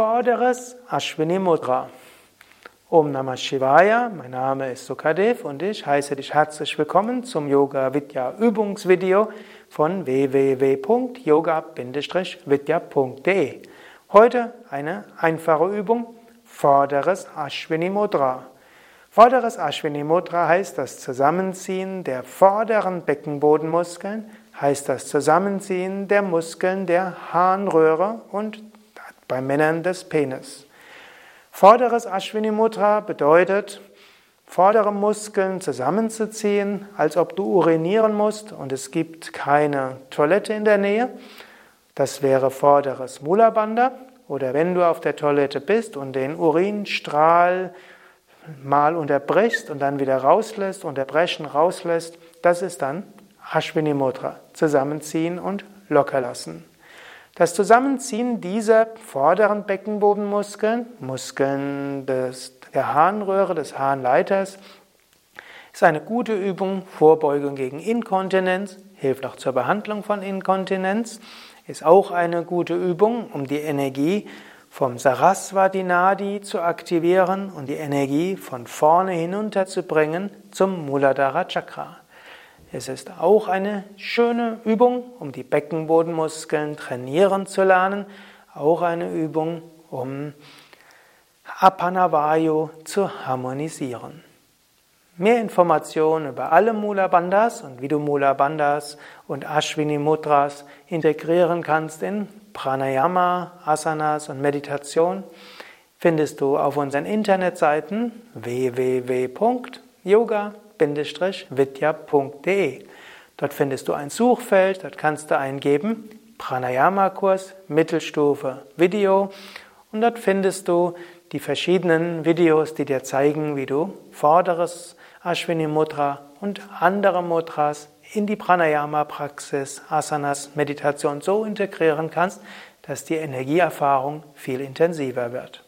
vorderes Ashwini Mudra. Om Namah Shivaya, mein Name ist Sukadev und ich heiße dich herzlich willkommen zum Yoga Vidya Übungsvideo von www.yoga-vidya.de. Heute eine einfache Übung, vorderes Ashwini Mudra. Vorderes Ashwini Mudra heißt das Zusammenziehen der vorderen Beckenbodenmuskeln, heißt das Zusammenziehen der Muskeln der Harnröhre und bei Männern des Penis. Vorderes Ashwini Mudra bedeutet, vordere Muskeln zusammenzuziehen, als ob du urinieren musst und es gibt keine Toilette in der Nähe. Das wäre vorderes Mula Bandha. Oder wenn du auf der Toilette bist und den Urinstrahl mal unterbrichst und dann wieder rauslässt, unterbrechen, rauslässt, das ist dann Ashwini Mudra. Zusammenziehen und locker lassen. Das Zusammenziehen dieser vorderen Beckenbodenmuskeln, Muskeln des, der Harnröhre, des Harnleiters, ist eine gute Übung, Vorbeugung gegen Inkontinenz, hilft auch zur Behandlung von Inkontinenz, ist auch eine gute Übung, um die Energie vom Saraswati Nadi zu aktivieren und die Energie von vorne hinunter zu bringen zum Muladhara Chakra. Es ist auch eine schöne Übung, um die Beckenbodenmuskeln trainieren zu lernen. Auch eine Übung, um Apanavayu zu harmonisieren. Mehr Informationen über alle Mula Bandhas und wie du Mula Bandhas und Ashwini Mudras integrieren kannst in Pranayama, Asanas und Meditation findest du auf unseren Internetseiten www.yoga vidya.de. Dort findest du ein Suchfeld, dort kannst du eingeben Pranayama-Kurs, Mittelstufe, Video und dort findest du die verschiedenen Videos, die dir zeigen, wie du vorderes Ashwini Mudra und andere Mudras in die Pranayama-Praxis, Asanas, Meditation so integrieren kannst, dass die Energieerfahrung viel intensiver wird.